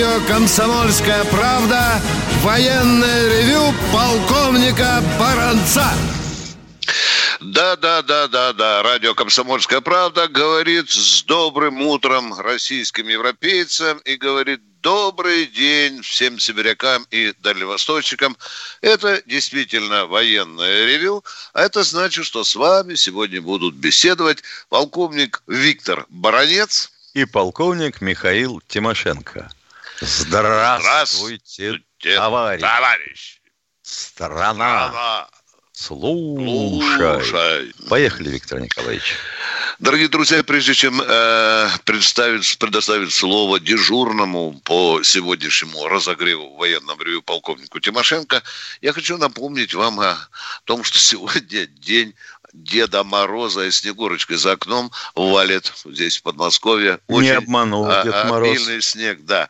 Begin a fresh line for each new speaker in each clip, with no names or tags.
Радио «Комсомольская правда» военное ревю полковника Баранца.
Да, да, да, да, да. Радио «Комсомольская правда» говорит с добрым утром российским европейцам и говорит добрый день всем сибирякам и дальневосточникам. Это действительно военное ревю. А это значит, что с вами сегодня будут беседовать полковник Виктор Баранец
и полковник Михаил Тимошенко. Здравствуйте,
Здравствуйте
товарищ.
товарищ.
Страна.
Страна.
Слушай.
Слушай.
Поехали, Виктор Николаевич.
Дорогие друзья, прежде чем э, представить, предоставить слово дежурному по сегодняшнему разогреву военному ревю полковнику Тимошенко, я хочу напомнить вам о том, что сегодня день Деда Мороза и Снегурочкой за окном валит здесь, в Подмосковье.
Не обманул
а-
Дед Мороз.
обильный снег, да.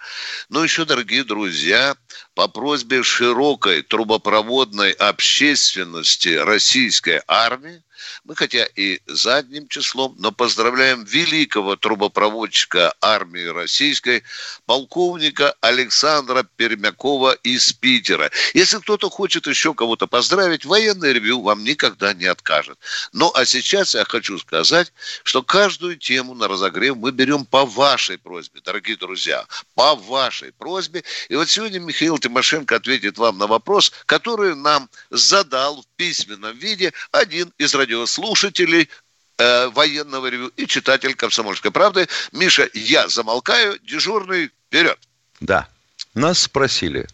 Ну, еще, дорогие друзья, по просьбе широкой трубопроводной общественности российской армии, мы хотя и задним числом, но поздравляем великого трубопроводчика армии российской, полковника Александра Пермякова из Питера. Если кто-то хочет еще кого-то поздравить, военное ревю вам никогда не откажет. Ну, а сейчас я хочу сказать, что каждую тему на разогрев мы берем по вашей просьбе, дорогие друзья, по вашей просьбе. И вот сегодня Михаил Тимошенко ответит вам на вопрос, который нам задал в письменном виде один из радиослушателей э, военного ревю и читатель «Комсомольской правды». Миша, я замолкаю, дежурный, вперед.
Да. Нас спросили,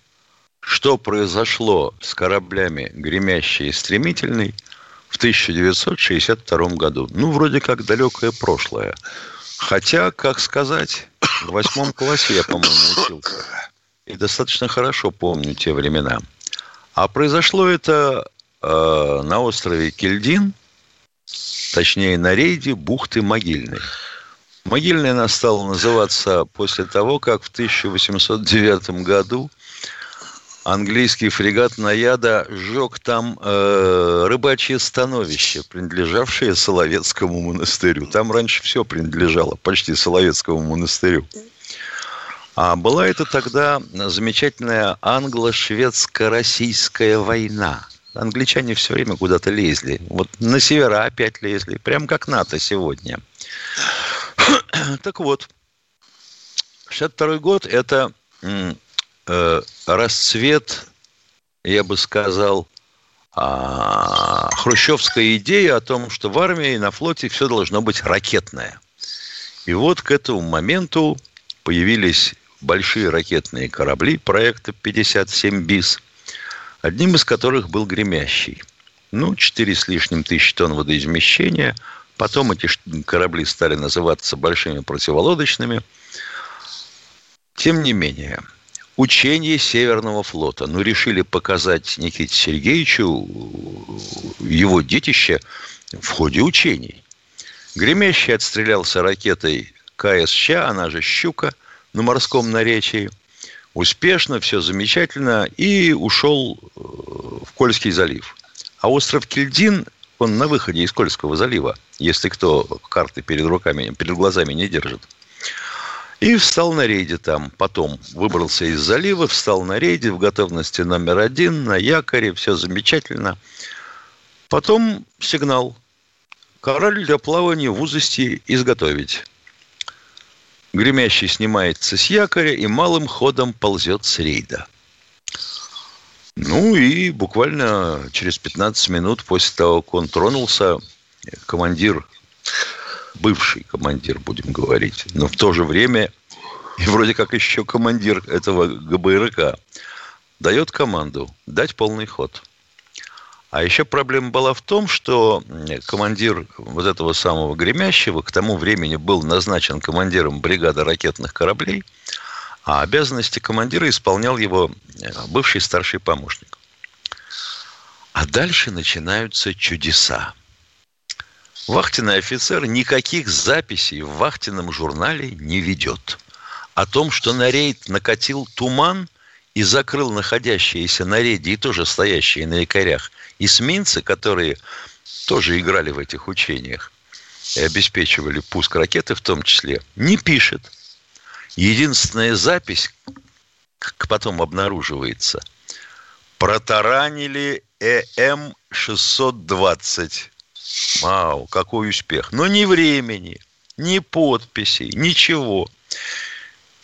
что произошло с кораблями «Гремящий» и «Стремительный» в 1962 году. Ну, вроде как далекое прошлое. Хотя, как сказать, в восьмом классе я, по-моему, учился. И достаточно хорошо помню те времена. А произошло это э, на острове Кельдин, точнее на рейде бухты Могильной. Могильная она стала называться после того, как в 1809 году английский фрегат Наяда сжег там э, рыбачье становище, принадлежавшее Соловецкому монастырю. Там раньше все принадлежало почти Соловецкому монастырю. А была это тогда замечательная англо-шведско-российская война. Англичане все время куда-то лезли. Вот на севера опять лезли. Прям как НАТО сегодня. Так вот, 62 год – это э, расцвет, я бы сказал, а, хрущевской идеи о том, что в армии и на флоте все должно быть ракетное. И вот к этому моменту появились большие ракетные корабли проекта 57 БИС, одним из которых был «Гремящий». Ну, 4 с лишним тысяч тонн водоизмещения. Потом эти корабли стали называться большими противолодочными. Тем не менее, учение Северного флота. Ну, решили показать Никите Сергеевичу его детище в ходе учений. Гремящий отстрелялся ракетой КСЧ, она же «Щука», на морском наречии. Успешно, все замечательно. И ушел э, в Кольский залив. А остров Кельдин, он на выходе из Кольского залива, если кто карты перед руками, перед глазами не держит. И встал на рейде там. Потом выбрался из залива, встал на рейде в готовности номер один, на якоре, все замечательно. Потом сигнал. Корабль для плавания в узости изготовить. Гремящий снимается с якоря и малым ходом ползет с рейда. Ну и буквально через 15 минут после того, как он тронулся, командир, бывший командир, будем говорить, но в то же время и вроде как еще командир этого ГБРК, дает команду дать полный ход. А еще проблема была в том, что командир вот этого самого гремящего к тому времени был назначен командиром бригады ракетных кораблей, а обязанности командира исполнял его бывший старший помощник. А дальше начинаются чудеса. Вахтенный офицер никаких записей в вахтенном журнале не ведет. О том, что на рейд накатил туман и закрыл находящиеся на рейде и тоже стоящие на якорях эсминцы, которые тоже играли в этих учениях и обеспечивали пуск ракеты в том числе, не пишет. Единственная запись, как потом обнаруживается, протаранили ЭМ-620. Вау, какой успех. Но ни времени, ни подписей, ничего.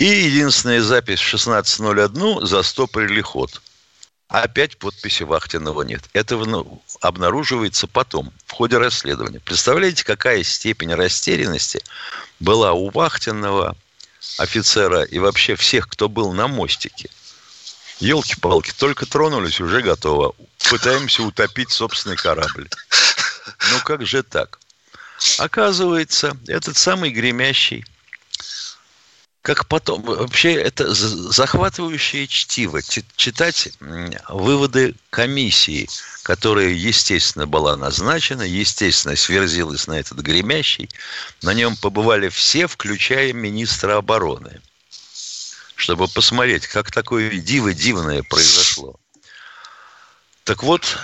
И единственная запись в 16.01 застопорили ход. Опять подписи Вахтинова нет. Это ну, обнаруживается потом, в ходе расследования. Представляете, какая степень растерянности была у Вахтинова, офицера и вообще всех, кто был на мостике. Елки-палки, только тронулись, уже готово. Пытаемся утопить собственный корабль. Ну как же так? Оказывается, этот самый гремящий как потом, вообще это захватывающее чтиво, читать выводы комиссии, которая, естественно, была назначена, естественно, сверзилась на этот гремящий. На нем побывали все, включая министра обороны, чтобы посмотреть, как такое диво дивное произошло. Так вот,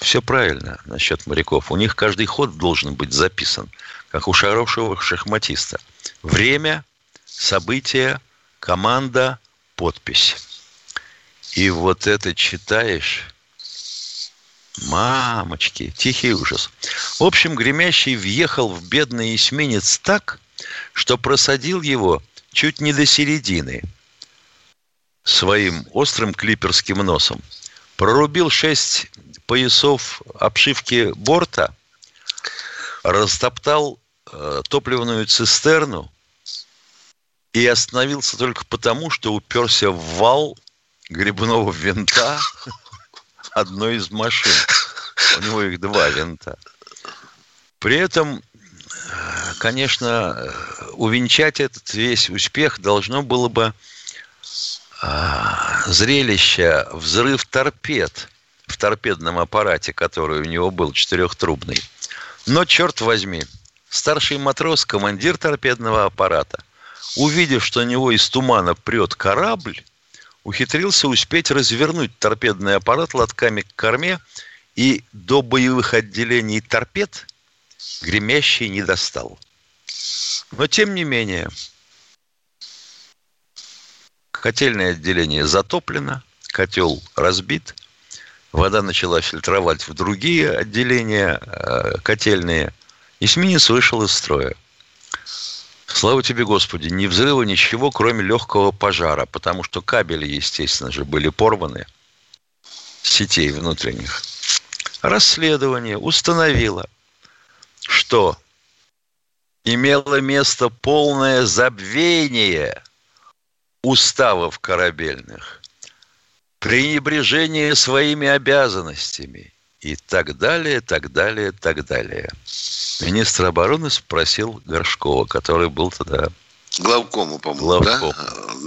все правильно насчет моряков. У них каждый ход должен быть записан, как у хорошего шахматиста – Время, события, команда, подпись. И вот это читаешь, мамочки, тихий ужас. В общем, Гремящий въехал в бедный эсминец так, что просадил его чуть не до середины своим острым клиперским носом. Прорубил шесть поясов обшивки борта, растоптал топливную цистерну и остановился только потому, что уперся в вал грибного винта одной из машин. У него их два винта. При этом, конечно, увенчать этот весь успех должно было бы зрелище взрыв торпед в торпедном аппарате, который у него был четырехтрубный. Но, черт возьми, Старший матрос, командир торпедного аппарата, увидев, что у него из тумана прет корабль, ухитрился успеть развернуть торпедный аппарат лотками к корме и до боевых отделений торпед гремящий не достал. Но тем не менее, котельное отделение затоплено, котел разбит, вода начала фильтровать в другие отделения э, котельные – Эсминец вышел из строя. Слава тебе, Господи, ни взрыва, ничего, кроме легкого пожара, потому что кабели, естественно же, были порваны сетей внутренних. Расследование установило, что имело место полное забвение уставов корабельных, пренебрежение своими обязанностями и так далее, так далее, так далее. Министр обороны спросил Горшкова, который был тогда...
Главкому, по-моему,
Главком.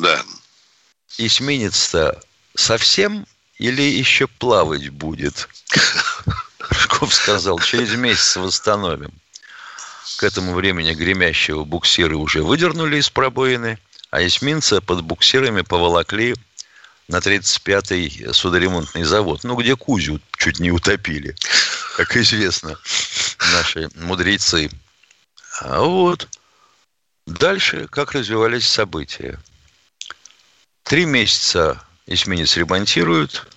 да? Да.
Эсминец-то совсем или еще плавать будет? Горшков сказал, через месяц восстановим. К этому времени гремящего буксиры уже выдернули из пробоины, а эсминца под буксирами поволокли на 35-й судоремонтный завод, ну, где Кузю чуть не утопили, как известно, наши мудрецы. А вот дальше как развивались события. Три месяца эсминец ремонтируют,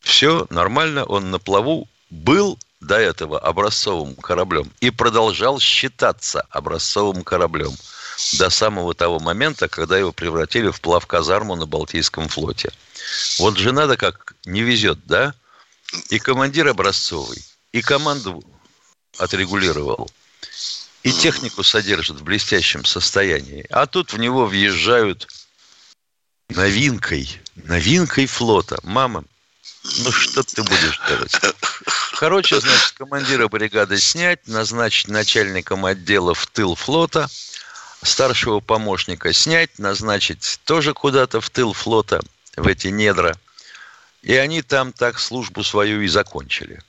все нормально, он на плаву был до этого образцовым кораблем и продолжал считаться образцовым кораблем – до самого того момента, когда его превратили в плавказарму на Балтийском флоте. Вот же надо как не везет, да? И командир образцовый, и команду отрегулировал, и технику содержит в блестящем состоянии. А тут в него въезжают новинкой, новинкой флота. Мама, ну что ты будешь делать? Короче, значит, командира бригады снять, назначить начальником отдела в тыл флота – старшего помощника снять, назначить тоже куда-то в тыл флота, в эти недра. И они там так службу свою и закончили.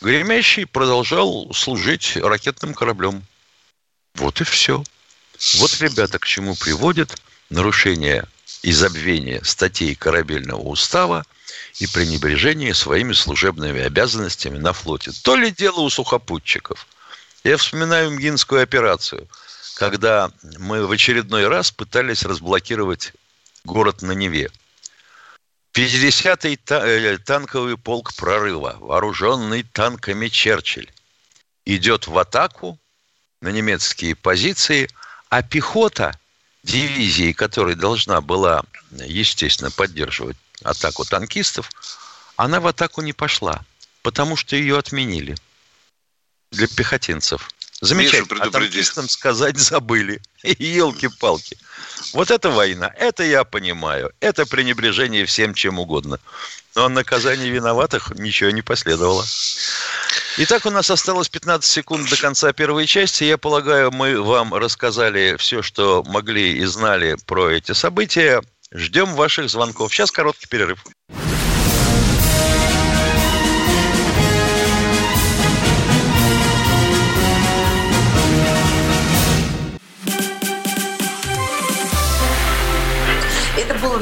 Гремящий продолжал служить ракетным кораблем. Вот и все. Вот, ребята, к чему приводит нарушение и забвение статей корабельного устава и пренебрежение своими служебными обязанностями на флоте. То ли дело у сухопутчиков. Я вспоминаю МГИНскую операцию, когда мы в очередной раз пытались разблокировать город на Неве. 50-й э, танковый полк прорыва, вооруженный танками Черчилль, идет в атаку на немецкие позиции, а пехота дивизии, которая должна была, естественно, поддерживать атаку танкистов, она в атаку не пошла, потому что ее отменили для пехотинцев. Замечательно. А танкистам сказать забыли. Елки-палки. Вот это война. Это я понимаю. Это пренебрежение всем чем угодно. Но наказание виноватых ничего не последовало. Итак, у нас осталось 15 секунд до конца первой части. Я полагаю, мы вам рассказали все, что могли и знали про эти события. Ждем ваших звонков. Сейчас короткий перерыв.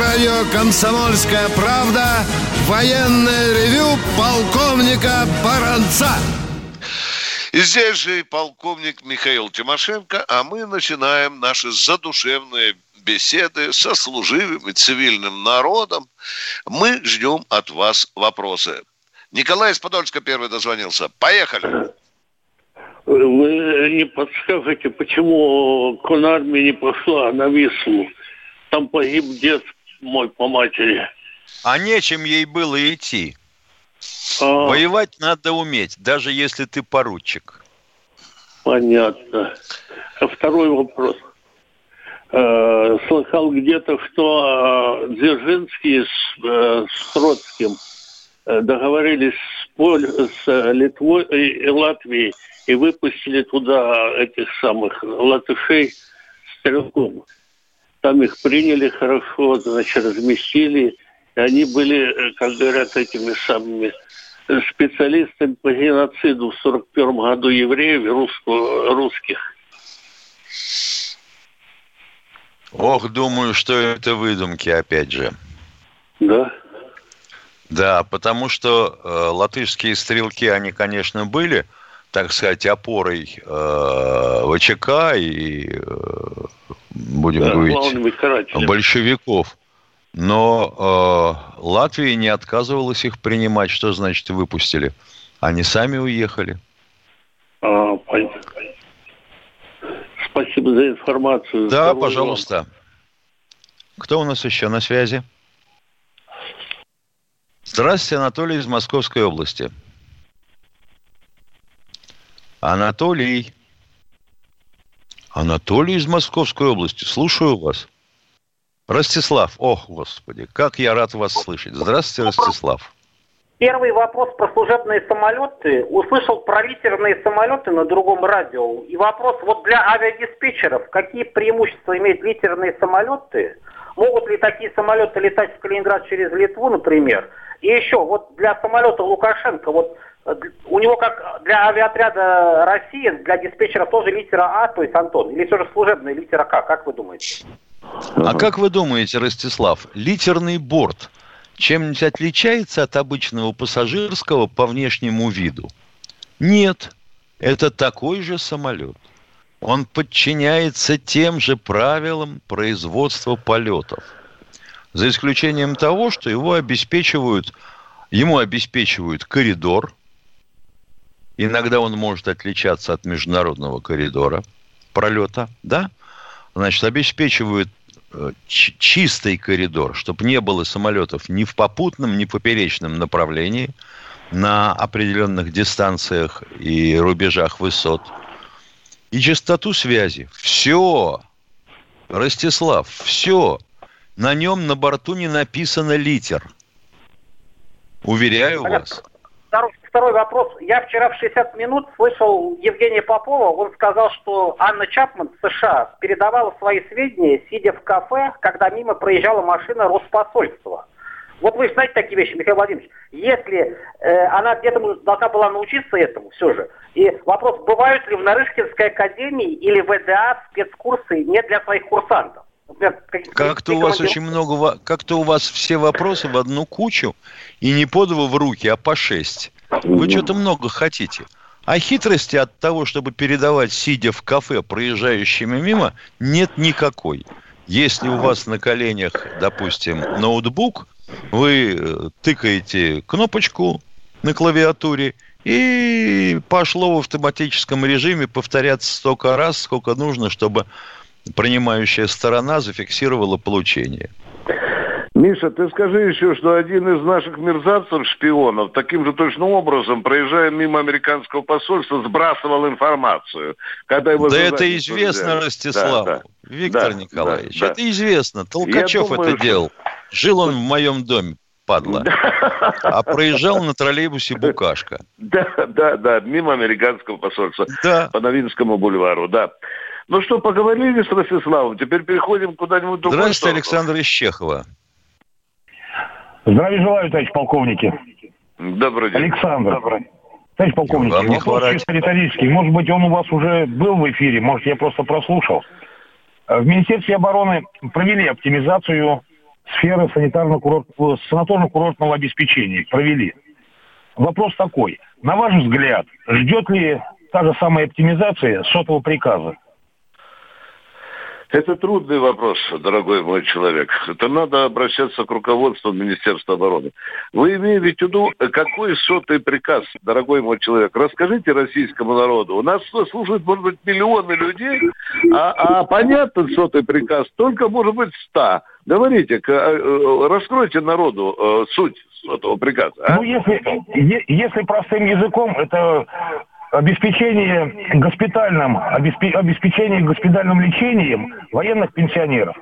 Радио «Комсомольская правда» военное ревю полковника Баранца.
И здесь же и полковник Михаил Тимошенко, а мы начинаем наши задушевные беседы со служивым и цивильным народом. Мы ждем от вас вопросы. Николай из Подольска первый дозвонился. Поехали.
Вы не подскажете, почему конармия не пошла на Вислу? Там погиб дед мой по матери.
А нечем ей было идти.
А,
Воевать надо уметь, даже если ты поручик.
понятно. А второй вопрос. Э, слыхал где-то, что э, Дзержинский с, э, с Троцким договорились с, Поль- с Литвой и, и Латвией и выпустили туда этих самых латышей стрелком. Там их приняли хорошо, значит, разместили. И они были, э, как говорят, этими самыми э, специалистами по геноциду в 41 году евреев и русско- русских.
Ох, думаю, что это выдумки, опять же.
Да?
Да, потому что э, латышские стрелки, они, конечно, были, так сказать, опорой э, ВЧК и, э, будем
Да,
говорить, большевиков. Но э, Латвия не отказывалась их принимать. Что значит выпустили? Они сами уехали.
А, понятно. Спасибо за информацию.
Да,
Здоровья
пожалуйста. Кто у нас еще на связи? Здравствуйте, Анатолий из Московской области. Анатолий. Анатолий из Московской области. Слушаю вас. Ростислав. Ох, господи, как я рад вас слышать. Здравствуйте, Ростислав.
Первый вопрос про служебные самолеты. Услышал про литерные самолеты на другом радио. И вопрос вот для авиадиспетчеров. Какие преимущества имеют литерные самолеты? Могут ли такие самолеты летать в Калининград через Литву, например? И еще вот для самолета Лукашенко, вот у него как для авиаотряда России, для диспетчера тоже литера А, то есть Антон, или все же служебная литера К, как вы думаете?
А как вы думаете, Ростислав, литерный борт чем-нибудь отличается от обычного пассажирского по внешнему виду? Нет, это такой же самолет. Он подчиняется тем же правилам производства полетов. За исключением того, что его обеспечивают, ему обеспечивают коридор. Иногда он может отличаться от международного коридора пролета, да? Значит, обеспечивают э, чистый коридор, чтобы не было самолетов ни в попутном, ни в поперечном направлении на определенных дистанциях и рубежах высот. И частоту связи. Все. Ростислав, все. На нем на борту не написано литер. Уверяю вас.
Второй, вопрос. Я вчера в 60 минут слышал Евгения Попова. Он сказал, что Анна Чапман в США передавала свои сведения, сидя в кафе, когда мимо проезжала машина Роспосольства. Вот вы знаете такие вещи, Михаил Владимирович. Если э, она где-то должна была научиться этому все же. И вопрос, бывают ли в Нарышкинской академии или ВДА спецкурсы не для своих курсантов?
Как-то у вас очень много, как-то у вас все вопросы в одну кучу, и не по два в руки, а по шесть. Вы что-то много хотите. А хитрости от того, чтобы передавать, сидя в кафе, проезжающими мимо, нет никакой. Если у вас на коленях, допустим, ноутбук, вы э, тыкаете кнопочку на клавиатуре, и пошло в автоматическом режиме повторяться столько раз, сколько нужно, чтобы принимающая сторона зафиксировала получение.
Миша, ты скажи еще, что один из наших мерзавцев, шпионов, таким же точно образом, проезжая мимо американского посольства, сбрасывал информацию. Когда его
да это известно взяли. Ростиславу. Да, да. Виктор да, Николаевич, да, да. это известно. Толкачев думаю, это что... делал. Жил он в моем доме, падла. А проезжал на троллейбусе Букашка.
Да, да, да, мимо американского посольства. Да. По Новинскому бульвару, да. Ну что, поговорили с Ростиславом, теперь переходим куда-нибудь
другое. Здравствуйте, Александр из Чехова.
Здравия желаю, товарищ полковники.
Добрый день.
Александр. Добрый. Товарищ полковник, Вам вопрос чисто риторический. Может быть, он у вас уже был в эфире, может, я просто прослушал. В Министерстве обороны провели оптимизацию сферы санаторно-курортного обеспечения. Провели. Вопрос такой. На ваш взгляд, ждет ли та же самая оптимизация сотового приказа?
Это трудный вопрос, дорогой мой человек. Это надо обращаться к руководству Министерства обороны. Вы имеете в виду, какой сотый приказ, дорогой мой человек? Расскажите российскому народу. У нас слушают, может быть, миллионы людей, а, а понятно сотый приказ только, может быть, ста. Говорите, э, раскройте народу э, суть сотого приказа. А?
Ну, если, если простым языком, это обеспечение госпитальным, обеспечение госпитальным лечением военных пенсионеров.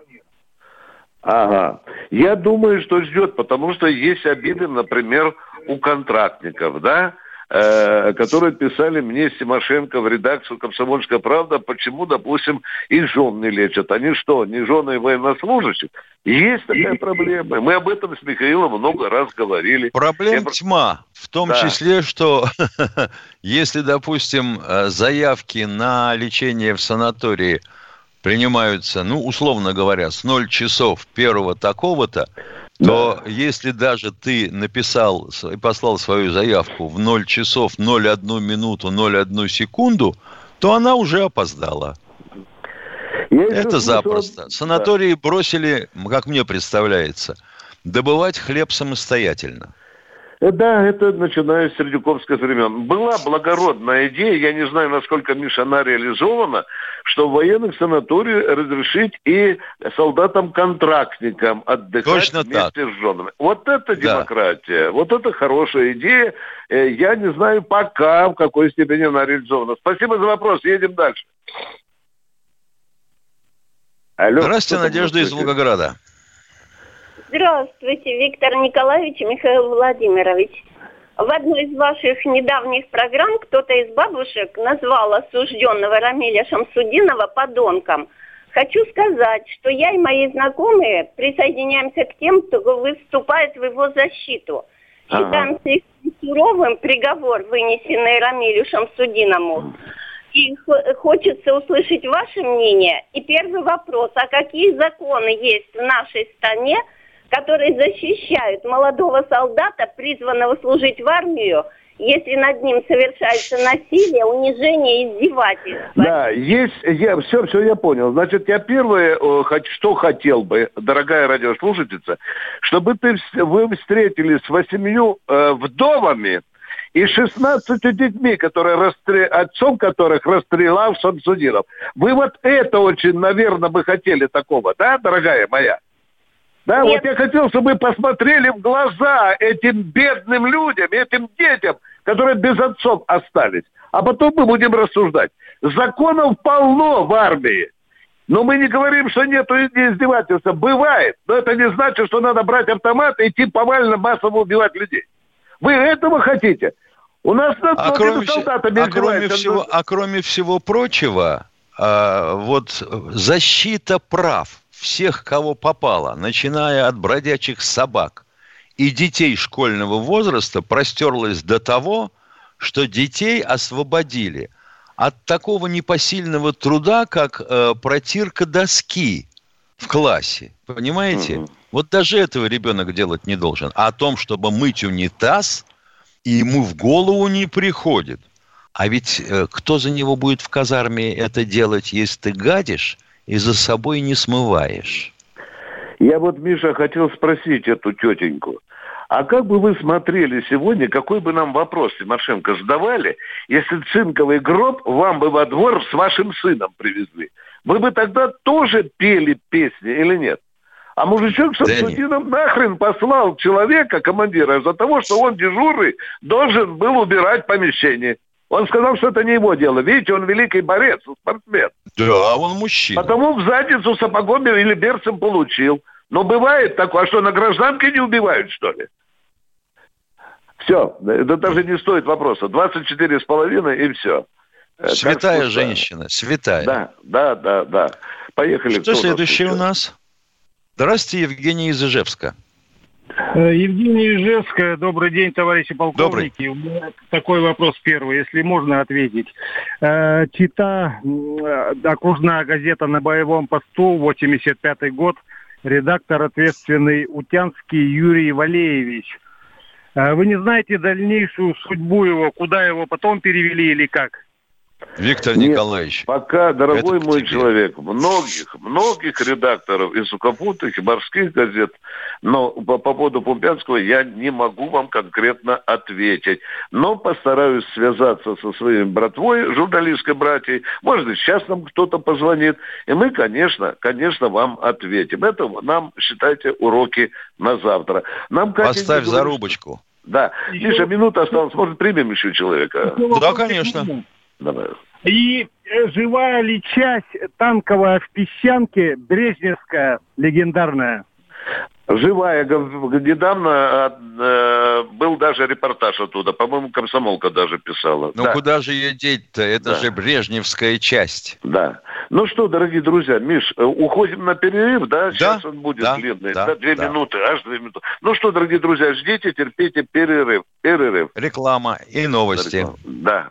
Ага. Я думаю, что ждет, потому что есть обиды, например, у контрактников, да, э, которые писали мне Симошенко в редакцию «Комсомольская правда», почему, допустим, и жен не лечат. Они что, не жены военнослужащих? Есть такая проблема. Мы об этом с Михаилом много раз говорили.
Проблем Я... тьма. В том да. числе, что если, допустим, э, заявки на лечение в санатории принимаются, ну, условно говоря, с 0 часов первого такого-то, то да. если даже ты написал и послал свою заявку в 0 часов 0,1 минуту 0,1 секунду, то она уже опоздала. Я Это запросто. Что... Санатории да. бросили, как мне представляется, добывать хлеб самостоятельно.
Э, да, это начиная с Сердюковских времен. Была благородная идея, я не знаю, насколько, Миша, она реализована, что в военных санаториях разрешить и солдатам-контрактникам отдыхать Точно вместе так. с женами. Вот это демократия, да. вот это хорошая идея. Э, я не знаю пока, в какой степени она реализована. Спасибо за вопрос, едем дальше.
Алло, Здравствуйте, Надежда из Волгограда.
Здравствуйте, Виктор Николаевич и Михаил Владимирович. В одной из ваших недавних программ кто-то из бабушек назвал осужденного Рамиля Шамсудинова подонком. Хочу сказать, что я и мои знакомые присоединяемся к тем, кто выступает в его защиту. Считаем ага. суровым приговор, вынесенный Рамилю Шамсудиному. И хочется услышать ваше мнение. И первый вопрос, а какие законы есть в нашей стране, которые защищают молодого солдата, призванного служить в армию, если над ним совершается насилие, унижение, издевательство.
Да, есть, я, все, все я понял. Значит, я первое, что хотел бы, дорогая радиослушательница, чтобы ты, вы встретились с восемью э, вдовами, и 16 детьми, которые расстрел... отцом которых расстрелял Шамсудинов. Вы вот это очень, наверное, бы хотели такого, да, дорогая моя? Да, Нет. вот я хотел, чтобы вы посмотрели в глаза этим бедным людям, этим детям, которые без отцов остались. А потом мы будем рассуждать. Законов полно в армии. Но мы не говорим, что нет издевательства. Бывает. Но это не значит, что надо брать автомат и идти повально массово убивать людей. Вы этого хотите? У нас
а кроме, а, кроме всего, а кроме всего прочего, а, вот защита прав всех, кого попало, начиная от бродячих собак и детей школьного возраста, простерлась до того, что детей освободили от такого непосильного труда, как э, протирка доски в классе. Понимаете? Угу. Вот даже этого ребенок делать не должен. А о том, чтобы мыть унитаз, и ему в голову не приходит. А ведь э, кто за него будет в казарме это делать, если ты гадишь и за собой не смываешь?
Я вот, Миша, хотел спросить эту тетеньку. А как бы вы смотрели сегодня, какой бы нам вопрос Тимошенко задавали, если цинковый гроб вам бы во двор с вашим сыном привезли? Вы бы тогда тоже пели песни или нет? А мужичок с Шамсудином нахрен послал человека, командира, из-за того, что он дежурный должен был убирать помещение. Он сказал, что это не его дело. Видите, он великий борец, спортсмен.
Да, он мужчина.
Потому в задницу сапогом или берцем получил. Но бывает такое, а что на гражданке не убивают, что ли? Все, это даже не стоит вопроса. 24 с половиной и все.
Святая что, женщина, святая.
Да, да, да, да. Поехали.
Что следующее у нас? Здравствуйте, Евгений из Ижевска.
Э, Евгений Ижевская, добрый день, товарищи полковники. Добрый. У меня такой вопрос первый, если можно ответить. Э, Чита, э, окружная газета на боевом посту, 85 год, редактор ответственный Утянский Юрий Валеевич. Вы не знаете дальнейшую судьбу его, куда его потом перевели или как?
Виктор Нет, Николаевич.
Пока, дорогой мой тебе. человек, многих, многих редакторов и сухопутных, и морских газет, но по, по поводу Пумпянского я не могу вам конкретно ответить. Но постараюсь связаться со своей братвой, журналистской братьей. Может быть, сейчас нам кто-то позвонит. И мы, конечно, конечно, вам ответим. Это нам, считайте, уроки на завтра. Нам,
Поставь говорит, зарубочку.
Да. Миша, минута осталась. Может, примем еще человека?
Да, конечно.
Давай. И э, живая ли часть танковая в Песчанке, Брежневская, легендарная?
Живая. Недавно э, был даже репортаж оттуда. По-моему, комсомолка даже писала.
Ну, да. куда же ее деть-то? Это да. же Брежневская часть.
Да. Ну что, дорогие друзья, Миш, э, уходим на перерыв, да? Сейчас да, он будет да, длинный. Да, да, две да. минуты, аж две минуты. Ну что, дорогие друзья, ждите, терпите перерыв. Перерыв.
Реклама и новости. Реклама.
Да.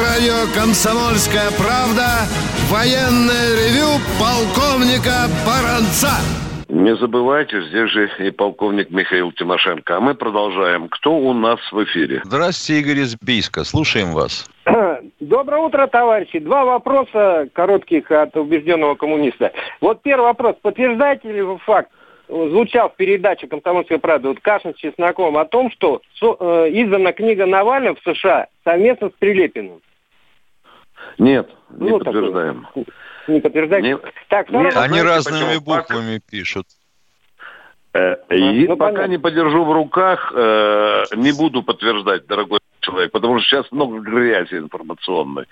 Радио «Комсомольская правда» военное ревю полковника Баранца.
Не забывайте, здесь же и полковник Михаил Тимошенко. А мы продолжаем. Кто у нас в эфире?
Здравствуйте, Игорь из Бийска. Слушаем вас.
Доброе утро, товарищи. Два вопроса коротких от убежденного коммуниста. Вот первый вопрос. Подтверждаете ли вы факт, звучал в передаче «Комсомольская правда» вот Кашин с Чесноком о том, что э, издана книга Навального в США совместно с Прилепиным.
Нет, не ну, подтверждаем.
Такой, не подтверждаете? Не,
так, не, они разными почему? буквами Пока... пишут.
Э, и ну, пока понятно. не подержу в руках, э, не буду подтверждать, дорогой человек, потому что сейчас много грязи информационной.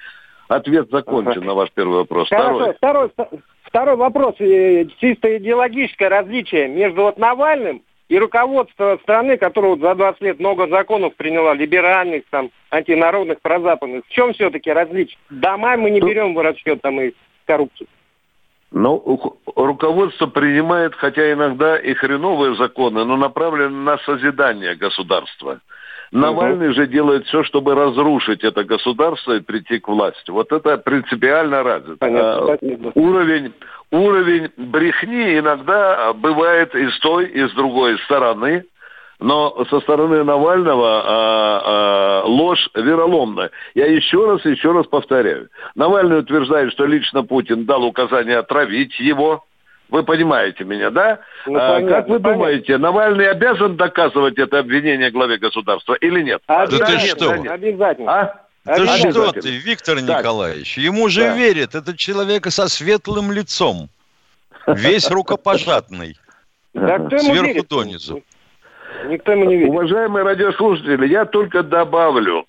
Ответ закончен ага. на ваш первый вопрос.
Хорошо, второй, второй, второй вопрос. Э, чисто идеологическое различие между вот Навальным и руководство страны, которое вот за 20 лет много законов приняло, либеральных, там, антинародных, прозападных. В чем все-таки различие? Дома мы не берем в расчет там и коррупцию.
Ну, руководство принимает, хотя иногда и хреновые законы, но направлены на созидание государства. Навальный угу. же делает все, чтобы разрушить это государство и прийти к власти. Вот это принципиально разница. Понятно, а, уровень, уровень брехни иногда бывает и с той, и с другой стороны. Но со стороны Навального а, а, ложь вероломная. Я еще раз, еще раз повторяю. Навальный утверждает, что лично Путин дал указание отравить его. Вы понимаете меня, да? Ну, а, как вы понятно. думаете, Навальный обязан доказывать это обвинение главе государства или нет?
Обязательно. Да ты что? Обязательно. А? Да что ты, Виктор так. Николаевич, ему же да. верят. Это человек со светлым лицом. Весь рукопожатный. Сверху донизу.
Никто ему не видит. Уважаемые радиослушатели, я только добавлю.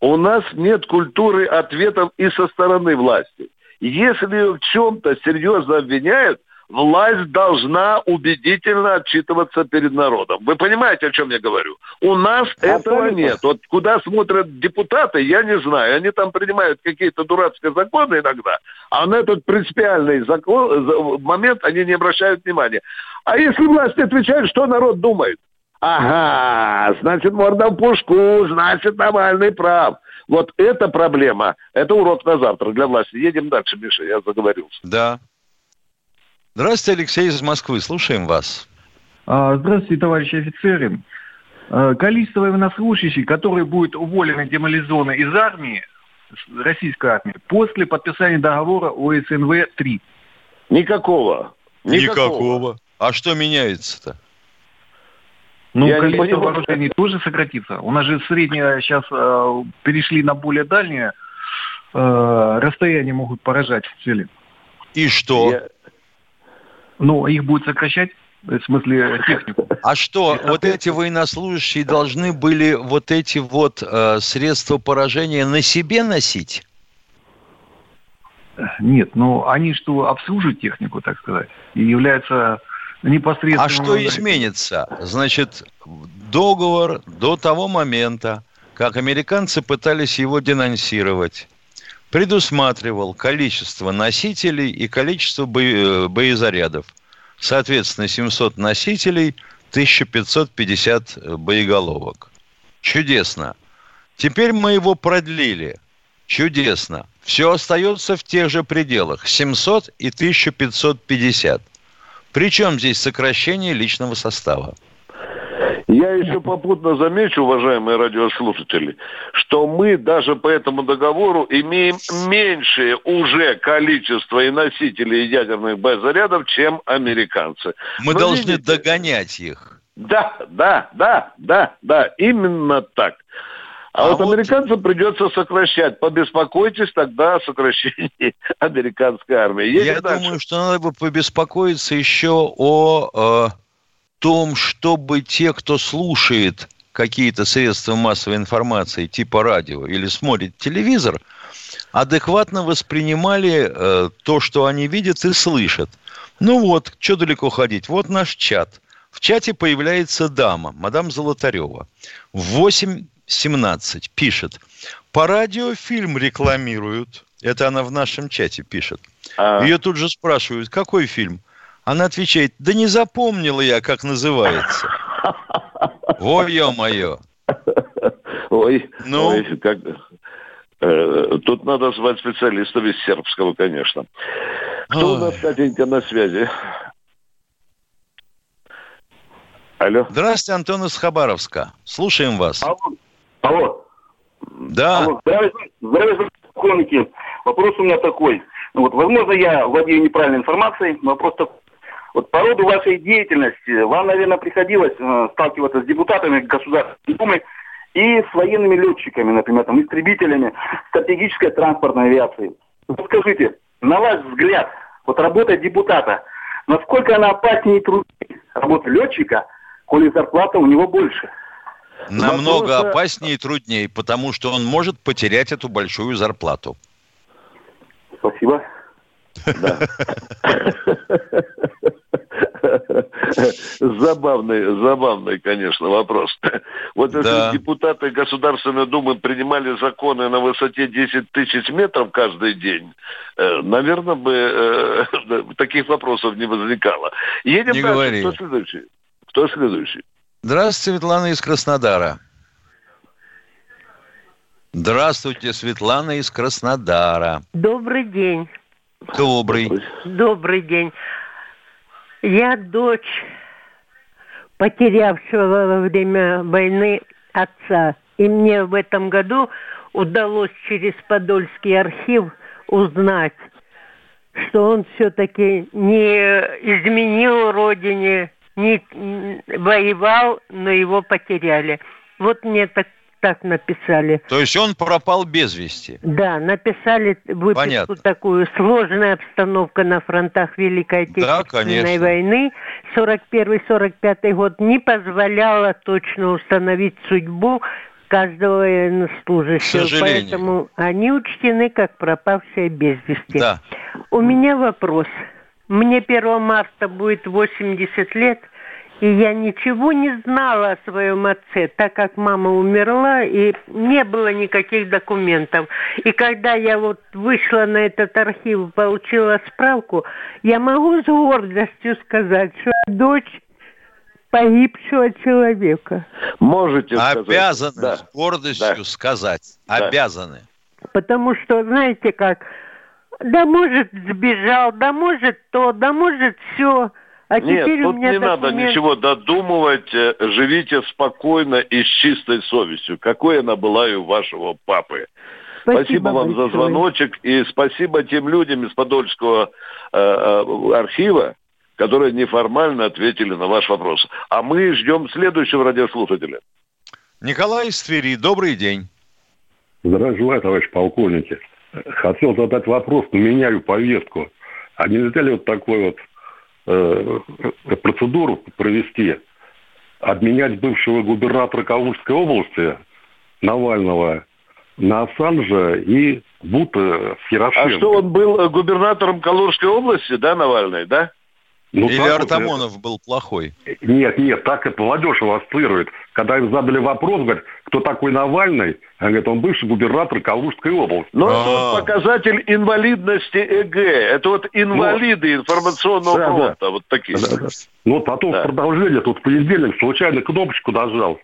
У нас нет культуры ответов и со стороны власти. Если в чем-то серьезно обвиняют, власть должна убедительно отчитываться перед народом. Вы понимаете, о чем я говорю? У нас Абсолютно. этого нет. Вот куда смотрят депутаты, я не знаю. Они там принимают какие-то дурацкие законы иногда, а на этот принципиальный закон, момент они не обращают внимания. А если власть отвечает, что народ думает? Ага, значит, морда в пушку, значит, Навальный прав. Вот эта проблема, это урок на завтра для власти. Едем дальше, Миша, я заговорился.
Да. Здравствуйте, Алексей из Москвы, слушаем вас.
А, здравствуйте, товарищи офицеры. А, количество военнослужащих, которые будут уволены, демолизованы из армии, российской армии, после подписания договора о СНВ-3.
Никакого.
Никакого. Никакого. А что меняется-то?
Ну, Я количество вооружений тоже сократится. У нас же среднее сейчас э, перешли на более дальние э, расстояния могут поражать цели.
И что? Я...
Ну, их будет сокращать, в смысле технику.
А что, вот эти военнослужащие должны были вот эти вот э, средства поражения на себе носить?
Нет, ну они что, обслуживают технику, так сказать, и являются непосредственно...
А что изменится? Значит, договор до того момента, как американцы пытались его денонсировать, предусматривал количество носителей и количество э, боезарядов. Соответственно, 700 носителей, 1550 боеголовок. Чудесно. Теперь мы его продлили. Чудесно. Все остается в тех же пределах. 700 и 1550. Причем здесь сокращение личного состава?
Я еще попутно замечу, уважаемые радиослушатели, что мы даже по этому договору имеем меньшее уже количество и носителей ядерных боезарядов, чем американцы.
Мы Но должны видите, догонять их.
Да, да, да, да, да, именно так. А, а вот, вот американцам придется сокращать. Побеспокойтесь тогда о сокращении американской армии.
Едем Я дальше. думаю, что надо бы побеспокоиться еще о э, том, чтобы те, кто слушает какие-то средства массовой информации типа радио или смотрит телевизор, адекватно воспринимали э, то, что они видят и слышат. Ну вот, что далеко ходить? Вот наш чат. В чате появляется дама, мадам Золотарева. В 8 17 пишет. По радио фильм рекламируют. Это она в нашем чате пишет. А... Ее тут же спрашивают, какой фильм? Она отвечает, да не запомнила я, как называется. Ой, ё-моё.
Ой, ну? ой, как... Э, тут надо звать специалистов из сербского, конечно. Кто Ой. у нас, Катенька, на связи?
Алло. Здравствуйте, Антон из Хабаровска. Слушаем вас. Алло.
Алло.
Да. Алло.
Здравствуйте, здравствуйте, комики. Вопрос у меня такой. Ну, вот, возможно, я владею неправильной информацией. Вопрос такой. Вот по роду вашей деятельности вам, наверное, приходилось э, сталкиваться с депутатами Государственной Думы и с военными летчиками, например, там, истребителями стратегической транспортной авиации. Вот скажите, на ваш взгляд, вот работа депутата, насколько она опаснее и труднее работы летчика, коли зарплата у него больше.
Намного
Вопроса-
опаснее и труднее, потому что он может потерять эту большую зарплату.
Спасибо.
Забавный, забавный, конечно, вопрос. Вот если
Да.
депутаты Государственной Думы принимали законы на высоте 10 тысяч метров каждый день, наверное, бы э, таких вопросов не возникало. Едем
Не
дальше.
говори.
Кто следующий? Кто следующий?
Здравствуйте, Светлана из Краснодара. Здравствуйте, Светлана из Краснодара.
Добрый день.
Добрый.
Добрый день. Я дочь потерявшего во время войны отца. И мне в этом году удалось через Подольский архив узнать, что он все-таки не изменил родине, не воевал, но его потеряли. Вот мне так, так написали.
То есть он пропал без вести.
Да, написали выписку
Понятно.
такую сложная обстановка на фронтах Великой
Да,
Отечественной
конечно.
войны. 41-45 год не позволяла точно установить судьбу каждого военнослужащего. Поэтому они учтены как пропавшие без вести.
Да.
У меня вопрос. Мне 1 марта будет 80 лет, и я ничего не знала о своем отце, так как мама умерла, и не было никаких документов. И когда я вот вышла на этот архив, получила справку, я могу с гордостью сказать, что я дочь погибшего человека.
Можете сказать.
Обязаны
Да.
с гордостью сказать. Обязаны.
Потому что, знаете как, да может сбежал, да может то, да может все. А
Нет,
теперь у
тут
меня
не надо
документ-
ничего додумывать. Э, Живите спокойно и с чистой совестью, какой она была и у вашего папы.
Спасибо
вам за
большое.
звоночек и спасибо тем людям из Подольского э, э, архива, которые неформально ответили на ваш вопрос. А мы ждем следующего радиослушателя.
Николай из Твери, добрый день.
Здравия желаю, товарищ полковники. Хотел задать вопрос, но меняю повестку. А нельзя ли вот такой вот э, процедуру провести? Обменять бывшего губернатора Калужской области Навального на Ассанжа и Бута с
А
Ярошенко.
что, он был губернатором Калужской области, да, Навальный, да?
Ну,
Или
так вот,
Артамонов был плохой?
Нет, нет, так это молодежь его ассоциирует. Когда им задали вопрос, говорят, кто такой Навальный, он говорит, он бывший губернатор Калужской области.
Но это вот показатель инвалидности ЭГ. Это вот инвалиды информационного
Да, да.
фронта. Вот такие.
Ну, вот потом в продолжение, тут в понедельник случайно кнопочку нажал.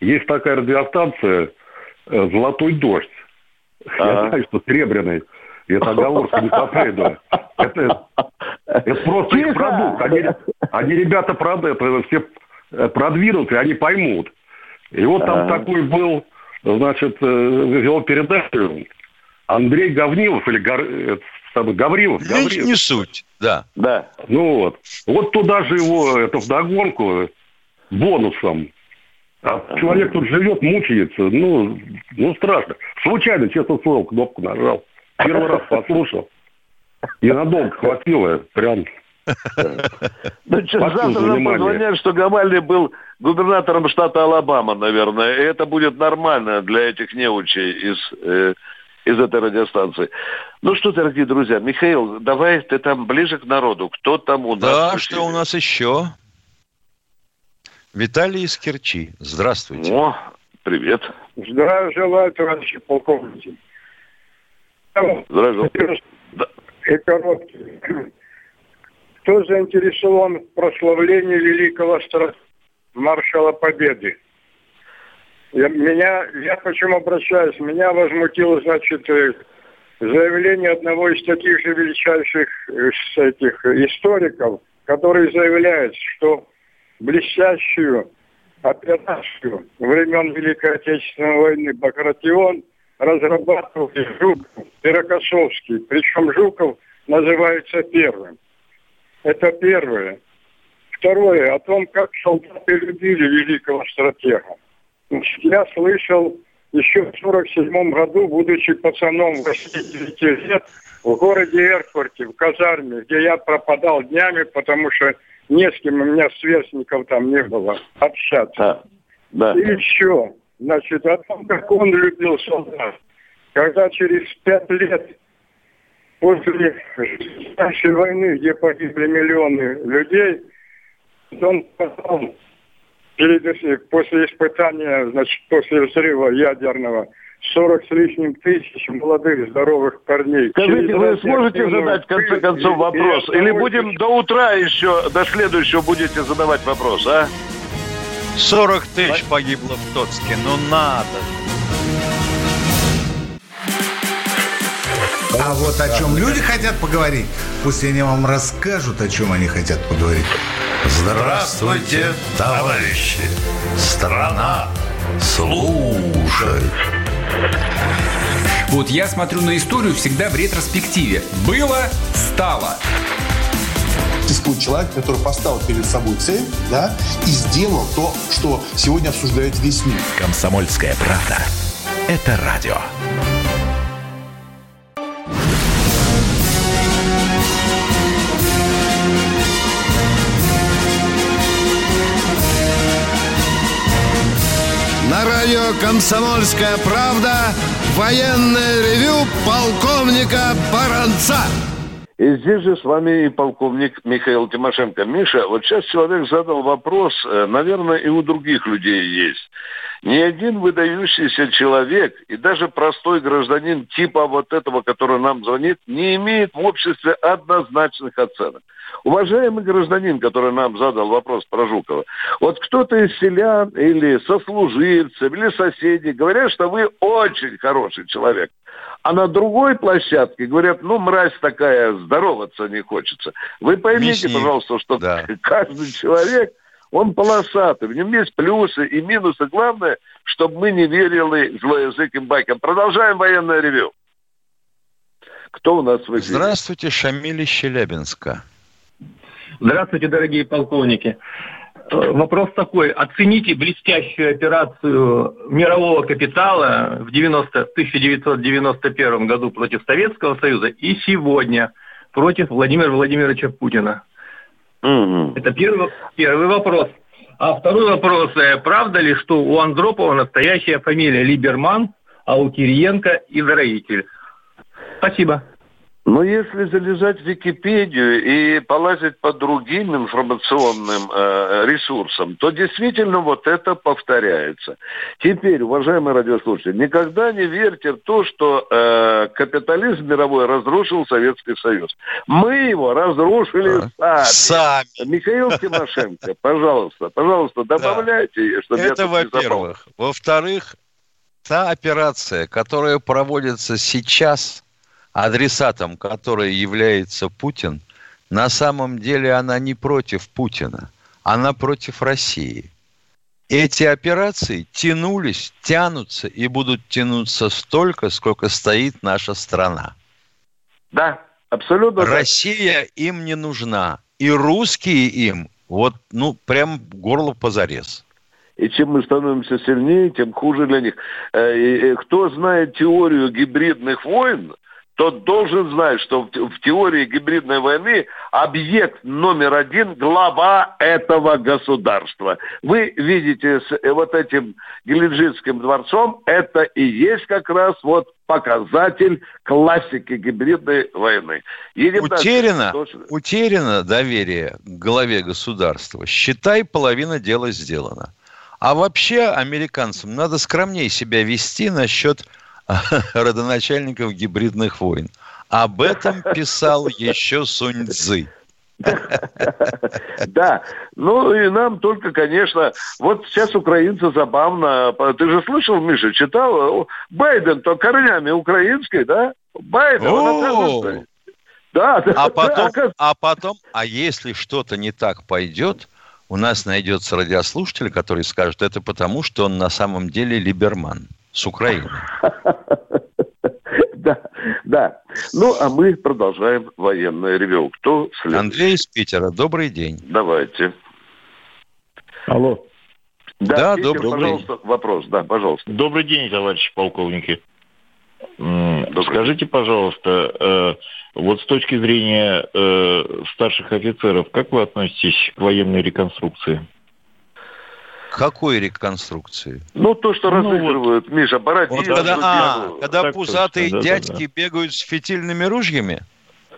Есть такая радиостанция э, «Золотой дождь». Я
Ага.
знаю, что серебряный. Это оговорка не Сапрейда. Это, это просто их продукт. Они, они ребята прод- это все э, продвинутые, они поймут. И вот там
Ага.
такой был, значит, э, вел передачу Андрей Говнилов или Гор- э, самый Гаврилов.
Не,
Гаврилов.
не суть, да.
Да.
Ну вот. Вот туда же его, это вдогонку, бонусом. А человек тут живет, мучается. Ну, ну страшно. Случайно, честно слово, кнопку нажал. Первый раз послушал. И надолго хватило. Прям.
Ну, что,
Спасибо
завтра
за
нам
внимание.
позвонят, что Гамальный был губернатором штата Алабама, наверное. И это будет нормально для этих неучей из, э, из этой радиостанции. Ну что, дорогие друзья, Михаил, давай ты там ближе к народу. Кто там у нас?
Да, что у нас еще? Виталий из Керчи. Здравствуйте.
О, привет.
Здравия желаю, товарищи полковники.
Здравия
И короткий. Кто заинтересован в прославлении великого стра- маршала Победы? Я, меня, я почему обращаюсь? Меня возмутило, значит, э, заявление одного из таких же величайших э, этих историков, который заявляет, что блестящую операцию времен Великой Отечественной войны Багратион разрабатывал Жуков и Рокоссовский. Причем Жуков называется первым. Это первое. Второе, о том, как солдаты любили великого стратега. Я слышал еще в 47 году, будучи пацаном 89 лет, в городе Эрфурте, в казарме, где я пропадал днями, потому что не с кем у меня сверстников там не было общаться.
А, да.
И еще, значит, о том, как он любил солдат. Когда через пять лет после настоящей войны, где погибли миллионы людей, он потом, перед, после испытания, значит, после взрыва ядерного, 40 с лишним тысяч молодых здоровых парней.
Скажите, вы сможете задать в конце концов вопрос? Или будем до утра еще, до следующего будете задавать вопрос, а?
40 тысяч погибло в Тоцке. Ну надо
А вот о чем люди хотят поговорить, пусть они вам расскажут, о чем они хотят поговорить.
Здравствуйте, товарищи! Страна служит!
Вот я смотрю на историю всегда в ретроспективе. Было, стало.
Существует человек, который поставил перед собой цель, да, и сделал то, что сегодня обсуждает весь мир.
Комсомольская правда. Это радио.
На радио «Комсомольская правда» военное ревю полковника Баранца.
И здесь же с вами и полковник Михаил Тимошенко. Миша, вот сейчас человек задал вопрос, э, наверное, и у других людей есть. Ни один выдающийся человек и даже простой гражданин типа вот этого, который нам звонит, не имеет в обществе однозначных оценок. Уважаемый гражданин, который нам задал вопрос про Жукова, вот кто-то из селян или сослуживцев, или соседей говорят, что вы очень хороший человек. А на другой площадке говорят, ну, мразь такая, здороваться не хочется. Вы поймите,
Мясник.
пожалуйста, что
Да.
каждый человек, он полосатый, в нем есть плюсы и минусы. Главное, чтобы мы не верили злоязыким байкам. Продолжаем военное ревю. Кто у нас в эфире?
Здравствуйте, Шамиль из Челябинска.
Здравствуйте, дорогие полковники. Э, Вопрос такой. Оцените блестящую операцию мирового капитала в 90, 1991 году против Советского Союза и сегодня против Владимира Владимировича Путина. Это первый, первый вопрос. А второй вопрос. э, Правда ли, что у Андропова настоящая фамилия Либерман, а у Кириенко Израиль? Спасибо.
Но если залезать в Википедию и полазить по другим информационным э, ресурсам, то действительно вот это повторяется. Теперь, уважаемые радиослушатели, никогда не верьте в то, что э, капитализм мировой разрушил Советский Союз. Мы его разрушили сами.
Сами.
Михаил Тимошенко, пожалуйста, пожалуйста, добавляйте, чтобы я
Это
не забыл.
во-первых. Во-вторых, та операция, которая проводится сейчас адресатом, которой является Путин, на самом деле она не против Путина, она против России. Эти операции тянулись, тянутся и будут тянуться столько, сколько стоит наша страна.
Да, абсолютно. так.
Россия им не нужна. И русские им, вот, ну, прям горло позарез.
И чем мы становимся сильнее, тем хуже для них. И, э, Кто знает теорию гибридных войн, тот должен знать, что в в теории гибридной войны объект номер один – глава этого государства. Вы видите с вот этим Геленджикским дворцом, это и есть как раз вот показатель классики гибридной войны. Дальше.
Утеряно,
Точно.
утеряно доверие к главе государства. Считай, половина дела сделана. А вообще американцам надо скромнее себя вести насчет родоначальников гибридных войн. Об этом писал еще Сунь Цзы.
Да, ну и нам только, конечно, вот сейчас украинцы забавно, ты же слышал, Миша, читал, Байден-то корнями украинской, да? Байден, он. Да, да,
А потом, а потом, а если что-то не так пойдет, у нас найдется радиослушатель, который скажет, это потому, что он на самом деле либерман с Украины.
Да, да. Ну, а мы продолжаем военное ревю. Кто следующий?
Андрей из Питера, добрый день.
Давайте.
Алло.
Да, Питер, добрый пожалуйста, день. вопрос. Да, пожалуйста.
Добрый день, товарищи полковники. Скажите, пожалуйста, э, вот с точки зрения э, старших офицеров, как вы относитесь к военной реконструкции?
Какой реконструкции?
Ну, то, что ну, разыгрывают, вот, Миша, Бородин. Вот
когда, а, когда пузатые точно, дядьки да, да. бегают с фитильными ружьями?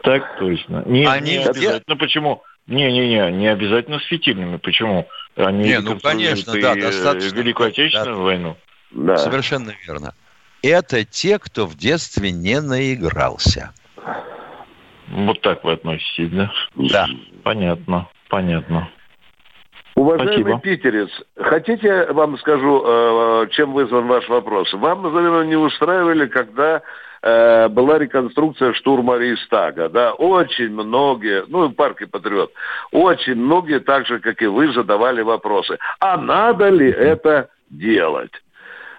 Так точно. Не, Они не обязательно. Почему? Не-не-не, не обязательно с фитильными. Почему?
Они не, ну, конечно, да,
э, достаточно. Великую Отечественную да, войну.
Да. Совершенно верно. Это те, кто в детстве не наигрался.
Вот так вы относитесь, да?
Да.
Понятно, понятно.
Уважаемый Спасибо. питерец, хотите, вам скажу, э, чем вызван ваш вопрос? Вам, наверное, не устраивали, когда э, была реконструкция штурма Рейстага, да, очень многие, ну, в парке Патриот, очень многие, так же, как и вы, задавали вопросы. А надо ли это делать?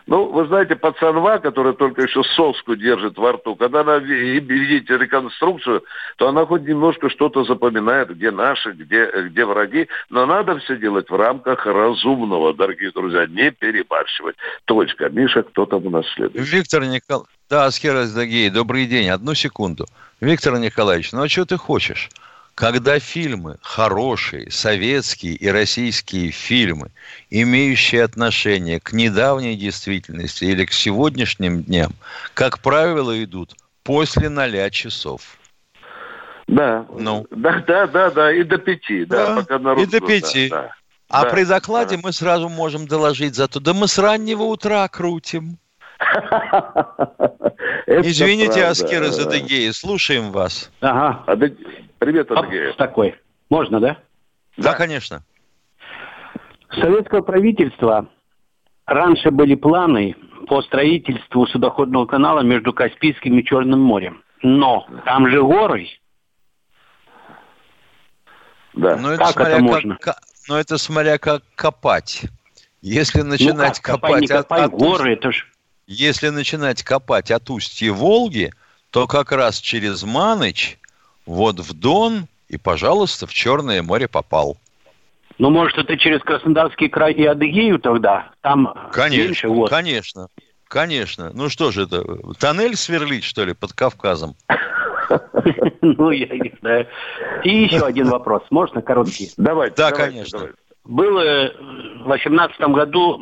Ну, вы знаете, пацанва, которая только еще соску держит во рту, когда она видит реконструкцию, то она хоть немножко что-то запоминает, где наши, где, где враги, но надо все делать в рамках разумного, дорогие друзья, не перебарщивать. Точка. Миша, кто там у нас следует?
Виктор Николаевич. Да, Аскерас Дагей, добрый день. Одну секунду. Виктор Николаевич, ну а что ты хочешь? Когда фильмы, хорошие, советские и российские фильмы, имеющие отношение к недавней действительности или к сегодняшним дням, как правило, идут после ноля часов.
Да, ну. да, да, да, да, и до пяти, да,
да пока народ... И до пяти. Да, да. А да, при докладе да. мы сразу можем доложить зато, да мы с раннего утра крутим. Извините, Аскер из Адыгеи, слушаем вас.
Ага.
Привет, Адыгея.
Такой. Можно, да?
Да, конечно.
Советское правительство раньше были планы по строительству судоходного канала между Каспийским и Черным морем. Но там же горы.
Да. Но это как смотря это можно? Как, но это смотря как копать. Если ну начинать ну, как, копать, копай, не копай, от, горы, от, это ж... если начинать копать от устья Волги, то как раз через Маныч вот в Дон и, пожалуйста, в Черное море попал.
Ну, может, это через Краснодарский край и Адыгею тогда? Там
конечно, меньше вот. Конечно, конечно. Ну что же это, тоннель сверлить, что ли, под Кавказом?
Ну, я не знаю. И еще один вопрос. Можно короткий?
Давай.
Да, конечно.
Был э, в 18 году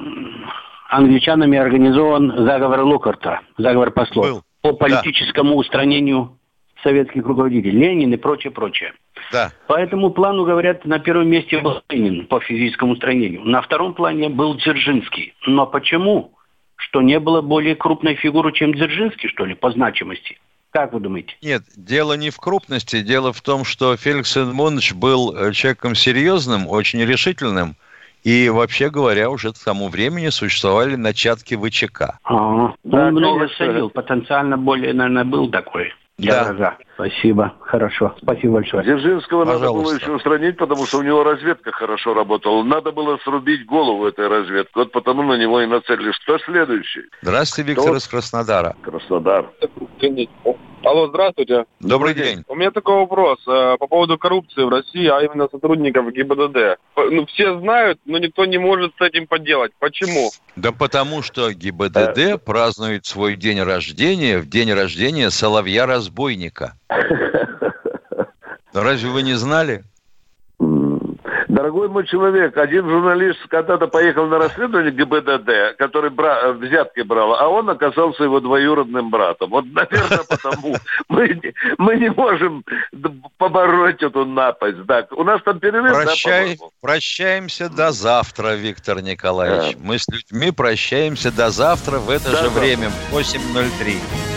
англичанами организован заговор Лукарта, заговор послов по политическому устранению советских руководителей, Ленин и прочее, прочее.
Да.
По этому плану, говорят, на первом месте был Ленин по физическому устранению. На втором плане был Дзержинский. Но почему? Что не было более крупной фигуры, чем Дзержинский, что ли, по значимости? Как вы думаете?
Нет, дело не в крупности. Дело в том, что Феликс Эдмонович был э, человеком серьезным, очень решительным. И, вообще говоря, уже к тому времени существовали начатки ВЧК.
А, он много садил, потенциально более, наверное, был такой.
Да. да.
Спасибо. Хорошо. Спасибо большое.
Дзержинского Пожалуйста. надо было еще устранить, потому что у него разведка хорошо работала. Надо было срубить голову этой разведки. Вот потому на него и нацелились. Кто следующий?
Здравствуйте, Виктор Кто? из Краснодара.
Краснодар.
Алло, здравствуйте.
Добрый день.
У меня такой вопрос э, по поводу коррупции в России, а именно сотрудников ГИБДД. Ну, все знают, но никто не может с этим поделать. Почему?
Да потому что ГИБДД э... празднует свой день рождения в день рождения Соловья-разбойника. Разве вы не знали?
Дорогой мой человек, один журналист когда-то поехал на расследование ГИБДД, который бра... взятки брал, а он оказался его двоюродным братом. Вот, наверное, потому мы не, мы не можем побороть эту напасть. Да. У нас там перерыв,
Прощай, да, Прощаемся до завтра, Виктор Николаевич. Да. Мы с людьми прощаемся до завтра в это до же завтра. время, в 8.03.